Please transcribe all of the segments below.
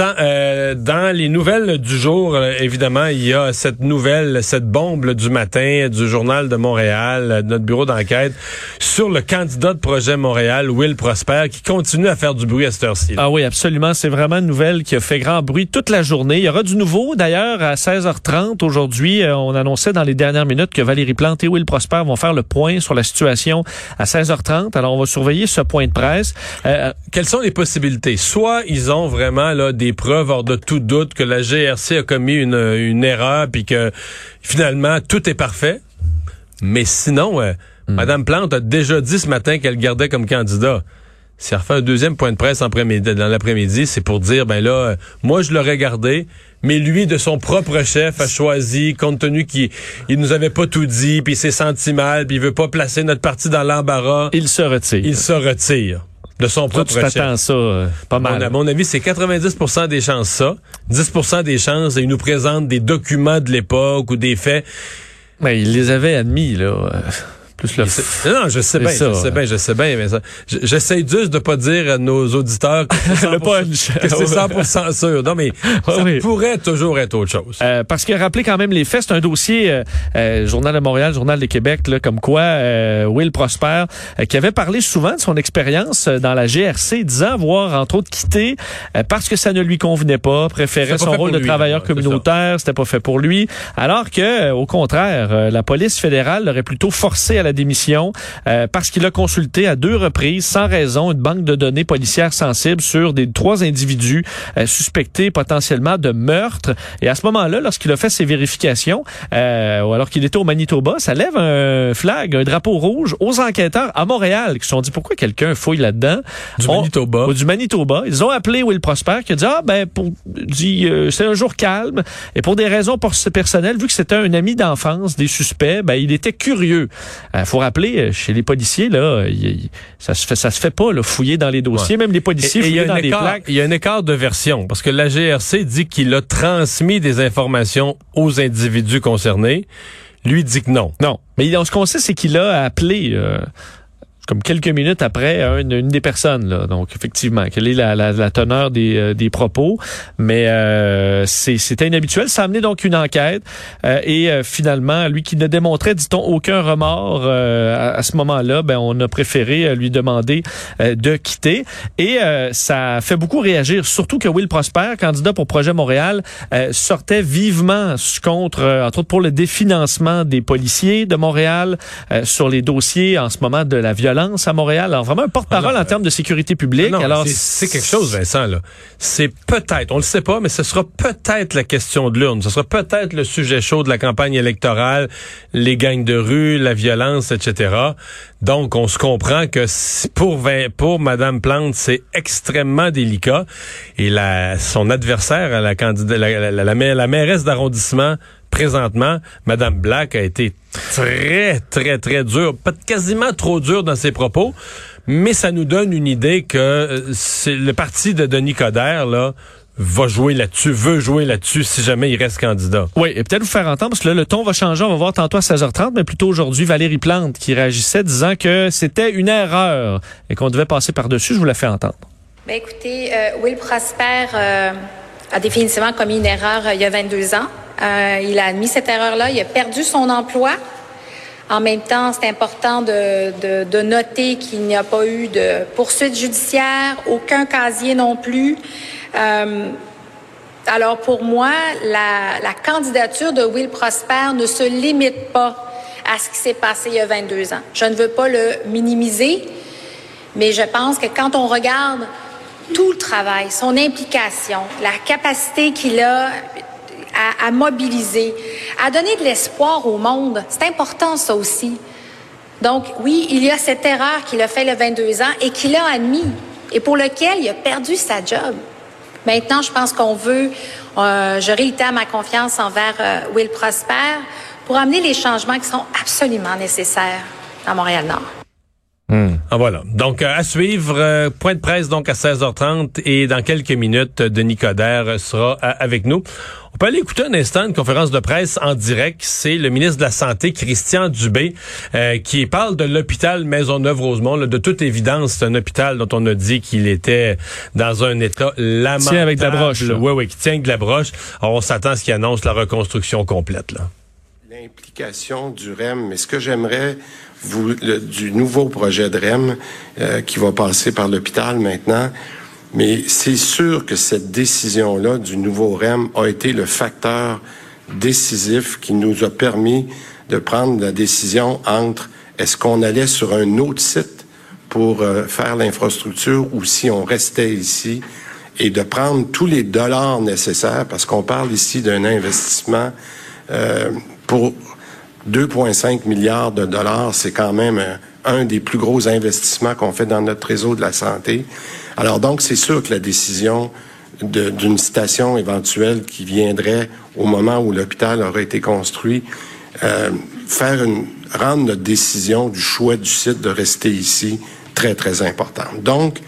Euh, dans les nouvelles du jour, euh, évidemment, il y a cette nouvelle, cette bombe du matin du journal de Montréal, euh, notre bureau d'enquête, sur le candidat de projet Montréal, Will Prosper, qui continue à faire du bruit à cette heure-ci. Ah oui, absolument. C'est vraiment une nouvelle qui a fait grand bruit toute la journée. Il y aura du nouveau. D'ailleurs, à 16h30 aujourd'hui, on annonçait dans les dernières minutes que Valérie Plante et Will Prosper vont faire le point sur la situation à 16h30. Alors, on va surveiller ce point de presse. Quelles sont les possibilités? Soit ils ont vraiment là des preuves hors de tout doute que la GRC a commis une, une erreur puis que finalement tout est parfait. Mais sinon, euh, hmm. Madame Plante a déjà dit ce matin qu'elle gardait comme candidat. Si elle refait un deuxième point de presse dans l'après-midi, c'est pour dire, ben là, euh, moi je l'aurais gardé, mais lui, de son propre chef, a choisi, compte tenu qu'il il nous avait pas tout dit, puis il s'est senti mal, puis il veut pas placer notre parti dans l'embarras. Il se retire. Il se retire de son propre tu t'attends ça euh, pas mal. à mon avis, c'est 90% des chances ça. 10% des chances, il nous présente des documents de l'époque ou des faits. Mais il les avait admis, là. Non, je sais bien, je sais bien, je sais bien, mais ça, j'essaie juste de pas dire à nos auditeurs que c'est 100%, sûr. Non, mais ça pourrait toujours être autre chose. Euh, parce que rappeler quand même les faits, c'est un dossier euh, euh, Journal de Montréal, Journal de Québec, là, comme quoi Will Prosper, qui avait parlé souvent de son expérience dans la GRC, disant avoir entre autres quitté parce que ça ne lui convenait pas, préférait son rôle de travailleur communautaire, c'était pas fait pour lui, alors que au contraire, la police fédérale l'aurait plutôt forcé à la démission euh, parce qu'il a consulté à deux reprises, sans raison, une banque de données policières sensibles sur des trois individus euh, suspectés potentiellement de meurtre. Et à ce moment-là, lorsqu'il a fait ses vérifications, euh, ou alors qu'il était au Manitoba, ça lève un flag, un drapeau rouge aux enquêteurs à Montréal qui se sont dit pourquoi quelqu'un fouille là-dedans? Du Manitoba. du Manitoba. Ils ont appelé Will Prosper qui a dit ah ben pour dit c'est un jour calme et pour des raisons personnelles vu que c'était un ami d'enfance des suspects, ben il était curieux. Il faut rappeler, euh, chez les policiers, là, ça se fait, ça se fait pas, là, fouiller dans les dossiers, même les policiers fouiller dans les plaques. Il y a un écart de version, parce que la GRC dit qu'il a transmis des informations aux individus concernés. Lui dit que non. Non. Mais ce qu'on sait, c'est qu'il a appelé euh, comme quelques minutes après une, une, des personnes. Là. Donc, effectivement, quelle est la, la, la teneur des, euh, des, propos. Mais euh, c'était inhabituel. Ça a amené donc une enquête. Euh, et euh, finalement, lui qui ne démontrait, dit-on, aucun remords à, à, ce moment-là, ben, on a préféré lui demander de quitter. Et ça fait beaucoup réagir, surtout que Will Prosper, candidat pour Projet Montréal, sortait vivement contre, entre autres pour le définancement des policiers de Montréal, sur les dossiers en ce moment de la violence à Montréal. Alors, vraiment un porte-parole en termes de sécurité publique. Alors, c'est quelque chose, Vincent, là. C'est peut-être, on le sait pas, mais ce sera peut-être la question de l'urne. Ce sera peut-être le sujet chaud de la campagne électorale, les gangs de rue, la violence, etc. Donc, on se comprend que pour, pour Mme Plante, c'est extrêmement délicat. Et la, son adversaire, la, candidate, la, la, la mairesse d'arrondissement, présentement, Mme Black a été très, très, très dure, pas quasiment trop dure dans ses propos, mais ça nous donne une idée que euh, c'est le parti de Denis Coderre, là, va jouer là-dessus, veut jouer là-dessus si jamais il reste candidat. Oui, et peut-être vous faire entendre, parce que là, le ton va changer, on va voir tantôt à 16h30, mais plutôt aujourd'hui, Valérie Plante qui réagissait disant que c'était une erreur et qu'on devait passer par-dessus. Je vous la fais entendre. Ben écoutez, euh, Will Prosper euh, a définitivement commis une erreur il y a 22 ans. Il a admis cette erreur-là, il a perdu son emploi. En même temps, c'est important de, noter qu'il n'y a pas eu de poursuite judiciaire, aucun casier non plus. Euh, alors pour moi, la, candidature de Will Prosper ne se limite pas à ce qui s'est passé il y a 22 ans. Je ne veux pas le minimiser, mais je pense que quand on regarde tout le travail, son implication, la capacité qu'il a à, mobiliser, à donner de l'espoir au monde. C'est important, ça aussi. Donc, oui, il y a cette erreur qu'il a fait le 22 ans et qu'il a admis et pour lequel il a perdu sa job. Maintenant, je pense qu'on veut, euh, je réitère ma confiance envers euh, Will Prosper pour amener les changements qui sont absolument nécessaires à Montréal-Nord. Ah, voilà. Donc, à suivre, point de presse donc à 16h30 et dans quelques minutes, Denis Coderre sera avec nous. On peut aller écouter un instant une conférence de presse en direct. C'est le ministre de la Santé, Christian Dubé, euh, qui parle de l'hôpital Maisonneuve-Rosemont. De toute évidence, c'est un hôpital dont on a dit qu'il était dans un état lamentable. Tient avec de la broche. Oui, oui, qui tient avec de la broche. Alors, on s'attend à ce qu'il annonce la reconstruction complète. L'implication du REM, mais ce que j'aimerais vous, du nouveau projet de REM euh, qui va passer par l'hôpital maintenant, mais c'est sûr que cette décision-là du nouveau REM a été le facteur décisif qui nous a permis de prendre la décision entre est-ce qu'on allait sur un autre site pour euh, faire l'infrastructure ou si on restait ici et de prendre tous les dollars nécessaires parce qu'on parle ici d'un investissement pour 2,5 milliards de dollars, c'est quand même euh, un des plus gros investissements qu'on fait dans notre réseau de la santé. Alors donc, c'est sûr que la décision d'une station éventuelle qui viendrait au moment où l'hôpital aurait été construit, euh, faire une, rendre notre décision du choix du site de rester ici très, très importante. Donc,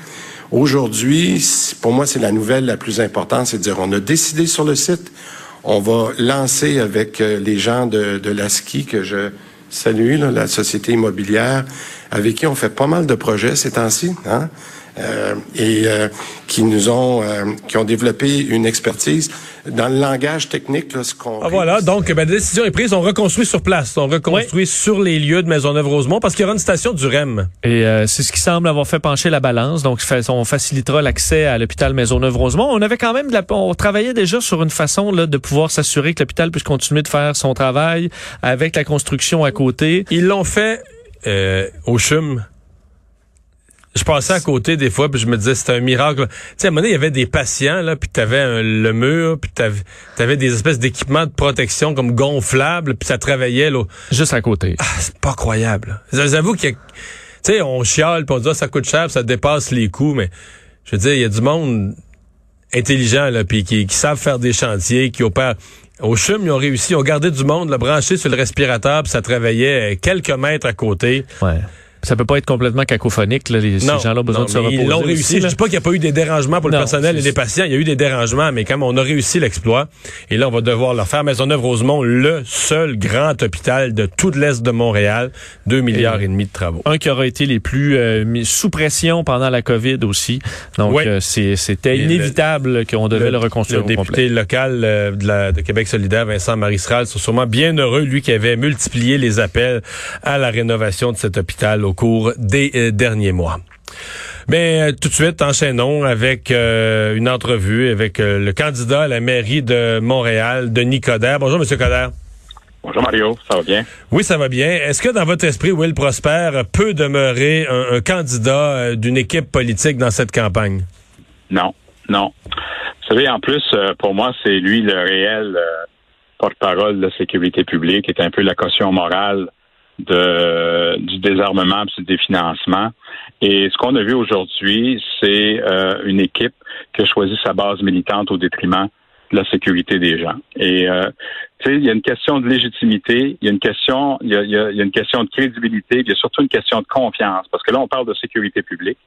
aujourd'hui, pour moi, c'est la nouvelle la plus importante, c'est de dire, on a décidé sur le site, on va lancer avec euh, les gens de, de que je salue, la société immobilière, avec qui on fait pas mal de projets ces temps-ci. Hein? Euh, et euh, qui nous ont qui ont développé une expertise dans le langage technique là, ce qu'on ah, voilà. donc ben, la décision est prise on reconstruit sur place. On reconstruit sur les lieux de Maisonneuve-Rosemont parce qu'il y aura une station du REM. Et c'est ce qui semble avoir fait pencher la balance. Donc on facilitera l'accès à l'hôpital Maisonneuve-Rosemont. On avait quand même la, on travaillait déjà sur une façon là, de pouvoir s'assurer que l'hôpital puisse continuer de faire son travail avec la construction à côté. Ils l'ont fait au CHUM je passais à côté des fois, puis je me disais c'était un miracle. Tu sais, à un moment donné, il y avait des patients, là, puis t'avais le mur, puis t'avais avais des espèces d'équipements de protection comme gonflables, puis ça travaillait là. Juste à côté. Ah, c'est pas croyable. J'avoue qu'il y a... Tu sais, on chiale, puis on dit ah, ça coûte cher, ça dépasse les coûts, mais je veux dire, il y a du monde intelligent, là, puis qui, qui savent faire des chantiers, qui opèrent... Au CHUM, ils ont réussi, ils ont gardé du monde, le branché sur le respirateur, puis ça travaillait quelques mètres à côté. Ouais. Ça peut pas être complètement cacophonique. Là, les, ces gens-là ont besoin de se reposer. Ils l'ont réussi. je dis pas qu'il n'y a pas eu des dérangements pour le personnel et les patients. Il y a eu des dérangements, mais quand même, on a réussi l'exploit. Et là, on va devoir leur faire. Maisonneuve-Rosemont, le seul grand hôpital de tout l'Est de Montréal. Deux milliards et, demi de travaux. Un qui aura été les plus euh, mis sous pression pendant la COVID aussi. Donc, euh, c'était inévitable qu'on devait le, reconstruire Le député local euh, de, la, de, Québec solidaire, Vincent Marisral, sont sûrement bien heureux, lui qui avait multiplié les appels à la rénovation de cet hôpital au cours des euh, derniers mois. Mais euh, tout de suite, enchaînons avec euh, une entrevue avec le candidat à la mairie de Montréal, Denis Coderre. Bonjour, Monsieur Coderre. Bonjour Mario, ça va bien? Oui, ça va bien. Est-ce que dans votre esprit, Will Prosper peut demeurer un, candidat d'une équipe politique dans cette campagne? Non, non. Vous savez, en plus, pour moi, c'est lui le réel porte-parole de la sécurité publique, est un peu la caution morale de, du désarmement et du définancement. Et ce qu'on a vu aujourd'hui, c'est euh, une équipe qui a choisi sa base militante au détriment de la sécurité des gens. Et euh, il y a une question de légitimité, il y a une question, il y a, il y a une question de crédibilité, il y a surtout une question de confiance, parce que là, on parle de sécurité publique.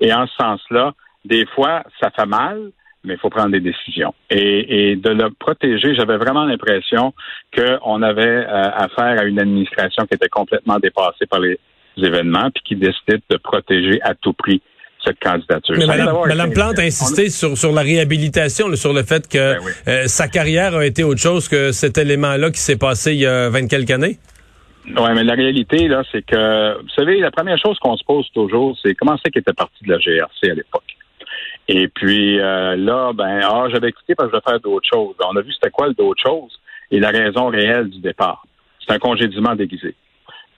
Et en ce sens-là, des fois, ça fait mal, mais il faut prendre des décisions. Et, et de le protéger, j'avais vraiment l'impression qu'on avait euh, affaire à une administration qui était complètement dépassée par les événements, puis qui décidait de protéger à tout prix cette candidature. Mais Mme, Plante a insisté sur, sur la réhabilitation, sur le fait que ben euh, sa carrière a été autre chose que cet élément-là qui s'est passé il y a vingt quelques années? Oui, mais la réalité, là, c'est que, vous savez, la première chose qu'on se pose toujours, c'est comment c'est qu'il était parti de la GRC à l'époque? Et puis euh, là, ben, ah, j'avais écouté parce que je vais faire d'autres choses. On a vu c'était quoi le d'autres choses et la raison réelle du départ. C'est un congédiement déguisé.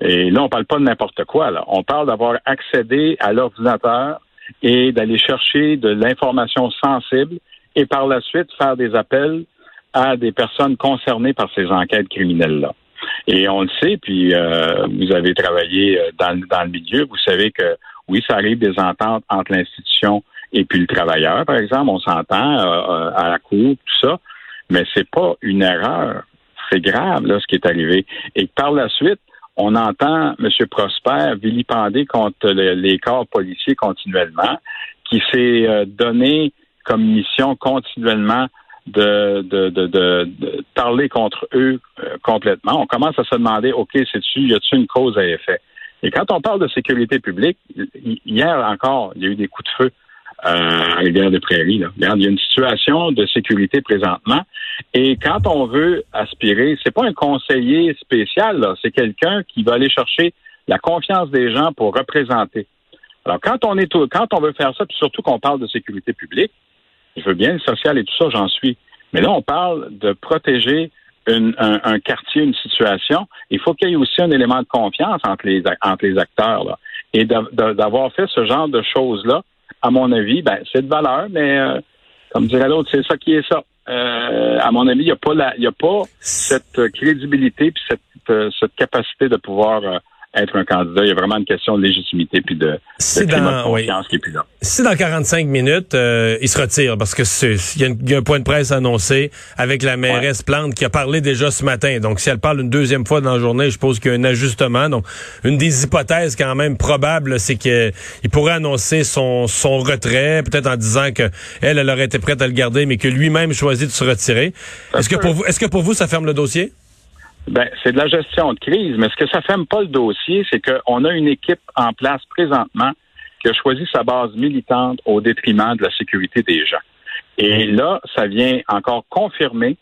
Et là, on parle pas de n'importe quoi. Là. On parle d'avoir accédé à l'ordinateur et d'aller chercher de l'information sensible et par la suite faire des appels à des personnes concernées par ces enquêtes criminelles-là. Et on le sait, puis euh, vous avez travaillé euh, dans le milieu, vous savez que oui, ça arrive des ententes entre l'institution et puis le travailleur, par exemple, on s'entend euh, euh, à la cour, tout ça, mais c'est pas une erreur. C'est grave là ce qui est arrivé. Et par la suite, on entend M. Prosper vilipender contre les corps policiers continuellement, qui s'est euh, donné comme mission continuellement de, de, de, de, parler contre eux euh, complètement. On commence à se demander, OK, c'est-tu, y a-t-il une cause à effet? Et quand on parle de sécurité publique, hier encore, il y a eu des coups de feu à rivière des Prairies. Là. Il y a une situation de sécurité présentement. Et quand on veut aspirer, c'est pas un conseiller spécial, c'est quelqu'un qui va aller chercher la confiance des gens pour représenter. Alors, quand on est quand on veut faire ça, puis surtout qu'on parle de sécurité publique, je veux bien le social et tout ça, j'en suis. Mais là, on parle de protéger un, quartier, une situation. Il faut qu'il y ait aussi un élément de confiance entre les, entre les acteurs. Et d'avoir fait ce genre de choses-là, à mon avis, ben, c'est de valeur, mais euh, comme dirait l'autre, c'est ça qui est ça. Euh, à mon avis, il n'y a pas la, il a pas cette crédibilité puis cette, euh, cette capacité de pouvoir être un candidat. Il y a vraiment une question de légitimité puis de, si dans, confiance qui est plus là. Si dans 45 minutes, euh, il se retire parce que il y, a un point de presse annoncé avec la mairesse Plante qui a parlé déjà ce matin. Donc, si elle parle une deuxième fois dans la journée, je suppose qu'il y a un ajustement. Donc, une des hypothèses quand même probables, c'est qu'il pourrait annoncer son, son retrait, peut-être en disant que elle, elle aurait été prête à le garder, mais que lui-même choisit de se retirer. Est-ce que pour vous, est-ce que pour vous, ça ferme le dossier? Ben, c'est de la gestion de crise, mais ce que ça ferme pas le dossier, c'est qu'on a une équipe en place présentement qui a choisi sa base militante au détriment de la sécurité des gens. Et là, ça vient encore confirmer.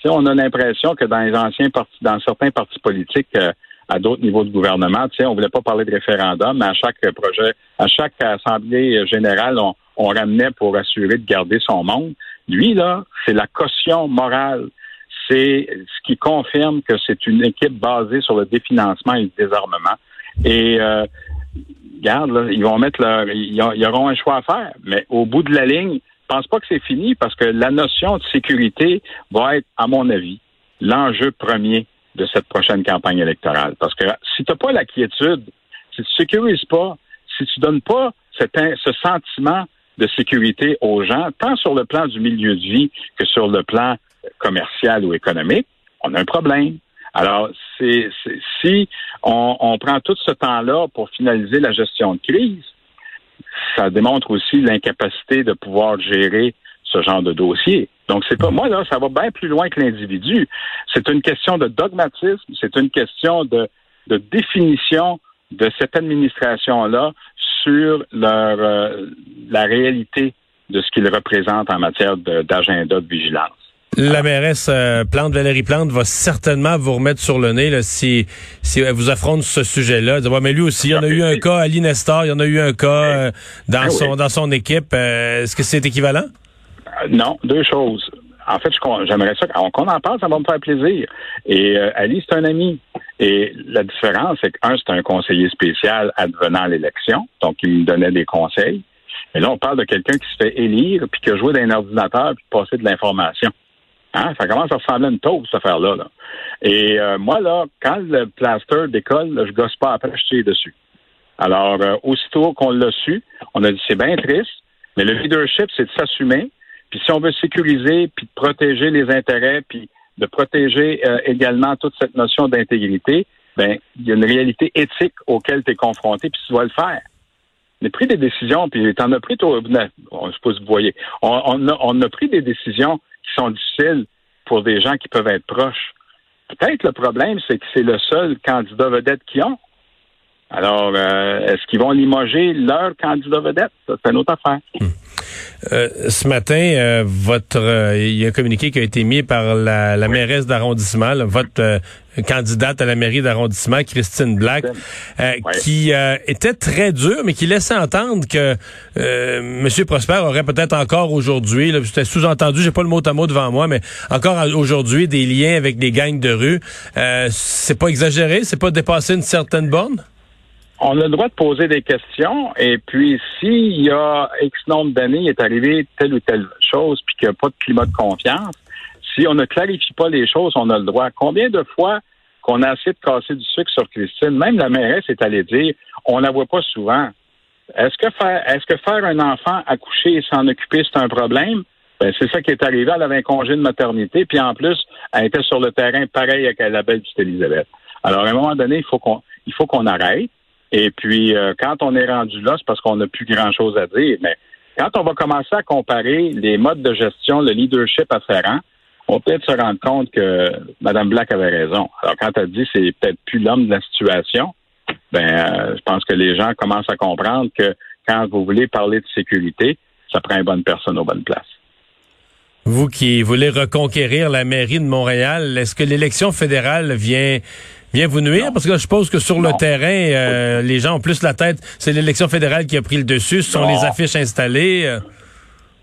Tu sais, on a l'impression que dans les anciens partis, dans certains partis politiques, euh, à d'autres niveaux de gouvernement, tu sais, on voulait pas parler de référendum, mais à chaque projet, à chaque assemblée générale, on, on ramenait pour assurer de garder son monde. Lui, là, c'est la caution morale c'est ce qui confirme que c'est une équipe basée sur le définancement et le désarmement. Et euh, regarde, ils vont mettre leur, ils, auront un choix à faire, mais au bout de la ligne, pense pas que c'est fini parce que la notion de sécurité va être, à mon avis, l'enjeu premier de cette prochaine campagne électorale. Parce que si tu n'as pas la quiétude, si tu sécurises pas, si tu donnes pas ce sentiment de sécurité aux gens, tant sur le plan du milieu de vie que sur le plan commercial ou économique, on a un problème. Alors, c'est, si on, prend tout ce temps-là pour finaliser la gestion de crise, ça démontre aussi l'incapacité de pouvoir gérer ce genre de dossier. Donc, c'est pas moi là, ça va bien plus loin que l'individu. C'est une question de dogmatisme, c'est une question de, définition de cette administration-là sur leur, euh, la réalité de ce qu'ils représentent en matière d'agenda de vigilance. La mairesse euh, Plante, Valérie Plante, va certainement vous remettre sur le nez là, si, si elle vous affronte ce sujet-là. mais lui aussi, il y en a eu un cas à l'Inestor, il y en a eu un cas euh, dans, ah son, dans son équipe. Euh, est-ce que c'est équivalent? non, deux choses. En fait, j'aimerais ça qu'on en parle, ça va me faire plaisir. Et Ali, c'est un ami. Et la différence, c'est qu'un, c'est un conseiller spécial advenant l'élection, donc il me donnait des conseils. Mais là, on parle de quelqu'un qui se fait élire, puis qui a joué dans un ordinateur, puis passer de l'information. Hein? Ça commence à ressembler à une taupe, cette affaire-là. Et euh, moi, là, quand le plaster décolle, je gosse pas après, je tire dessus. Alors, euh, aussitôt qu'on l'a su, on a dit c'est bien triste, mais le leadership, c'est de s'assumer. Puis si on veut sécuriser, puis de protéger les intérêts, puis de protéger euh, également toute cette notion d'intégrité, ben il y a une réalité éthique auquel tu es confronté, puis tu dois le faire. On a pris des décisions, puis tu en as pris, toi, je sais pas vous voyez, on, on a pris des décisions sont difficiles pour des gens qui peuvent être proches. Peut-être le problème, c'est que c'est le seul candidat vedette qu'ils ont. Alors, euh, est-ce qu'ils vont limoger leur candidat vedette? c'est une autre affaire. Hmm. Euh, ce matin, euh, votre euh, il y a un communiqué qui a été mis par la, mairesse d'arrondissement, votre candidate à la mairie d'arrondissement, Christine Black, qui était très dur, mais qui laissait entendre que M. Prosper aurait peut-être encore aujourd'hui, c'était sous-entendu, j'ai pas le mot à mot devant moi, mais encore aujourd'hui des liens avec des gangs de rue. c'est pas exagéré, c'est pas dépasser une certaine borne? On a le droit de poser des questions et puis s'il y a X nombre d'années, il est arrivé telle ou telle chose puis qu'il n'y a pas de climat de confiance, si on ne clarifie pas les choses, on a le droit. Combien de fois qu'on a essayé de casser du sucre sur Christine, même la mairesse est allée dire, on la voit pas souvent. Est-ce que faire, est-ce que faire un enfant accoucher et s'en occuper, c'est un problème? Ben, c'est ça qui est arrivé. Elle avait un congé de maternité, puis en plus, elle était sur le terrain pareil avec la belle petite Elisabeth. Alors, à un moment donné, il faut qu'on il faut qu'on arrête. Et puis, euh, quand on est rendu là, c'est parce qu'on n'a plus grand-chose à dire. Mais quand on va commencer à comparer les modes de gestion, le leadership afférent, on peut peut-être se rendre compte que Mme Black avait raison. Alors, quand elle dit c'est peut-être plus l'homme de la situation, ben, euh, je pense que les gens commencent à comprendre que quand vous voulez parler de sécurité, ça prend une bonne personne aux bonnes places. Vous qui voulez reconquérir la mairie de Montréal, est-ce que l'élection fédérale vient vient vous nuire? Parce que je suppose que sur le terrain, euh, les gens ont plus la tête. C'est l'élection fédérale qui a pris le dessus. Ce sont les affiches installées. Euh.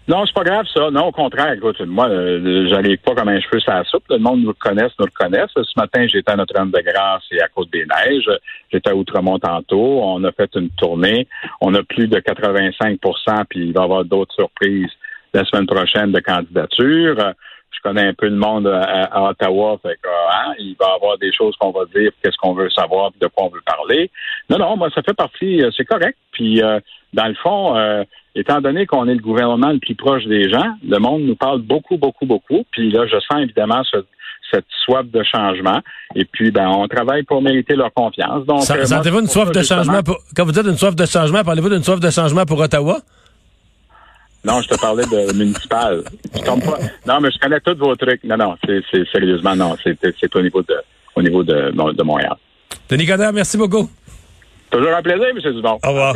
Non, c'est pas grave ça. Non, au contraire. Écoute, moi, euh, j'arrive pas comme un cheveu sur la soupe. Le monde nous le connaisse, nous le connaisse. Ce matin, j'étais à Notre-Dame-de-Grâce et à Côte-des-Neiges. J'étais à Outremont tantôt. On a fait une tournée. On a plus de 85% puis il va y avoir d'autres surprises la semaine prochaine de candidature. Je connais un peu le monde à, Ottawa, fait que, hein, il va y avoir des choses qu'on va dire, qu'est-ce qu'on veut savoir, de quoi on veut parler. Non, non, moi, ça fait partie, euh, c'est correct. Puis, euh, dans le fond, euh, étant donné qu'on est le gouvernement le plus proche des gens, le monde nous parle beaucoup, beaucoup, beaucoup. Puis là, je sens évidemment cette soif de changement. Et puis, ben, on travaille pour mériter leur confiance. Donc, sentez-vous une soif de changement pour, quand vous dites une soif de changement, parlez-vous d'une soif de changement pour Ottawa? Non, je te parlais de municipal. Non, mais je connais tous vos trucs. Non, non, c'est sérieusement, non, c'est au niveau de au niveau de, de Montréal. Denis Coderre, merci beaucoup. Toujours un plaisir, M. Dubon. Au revoir.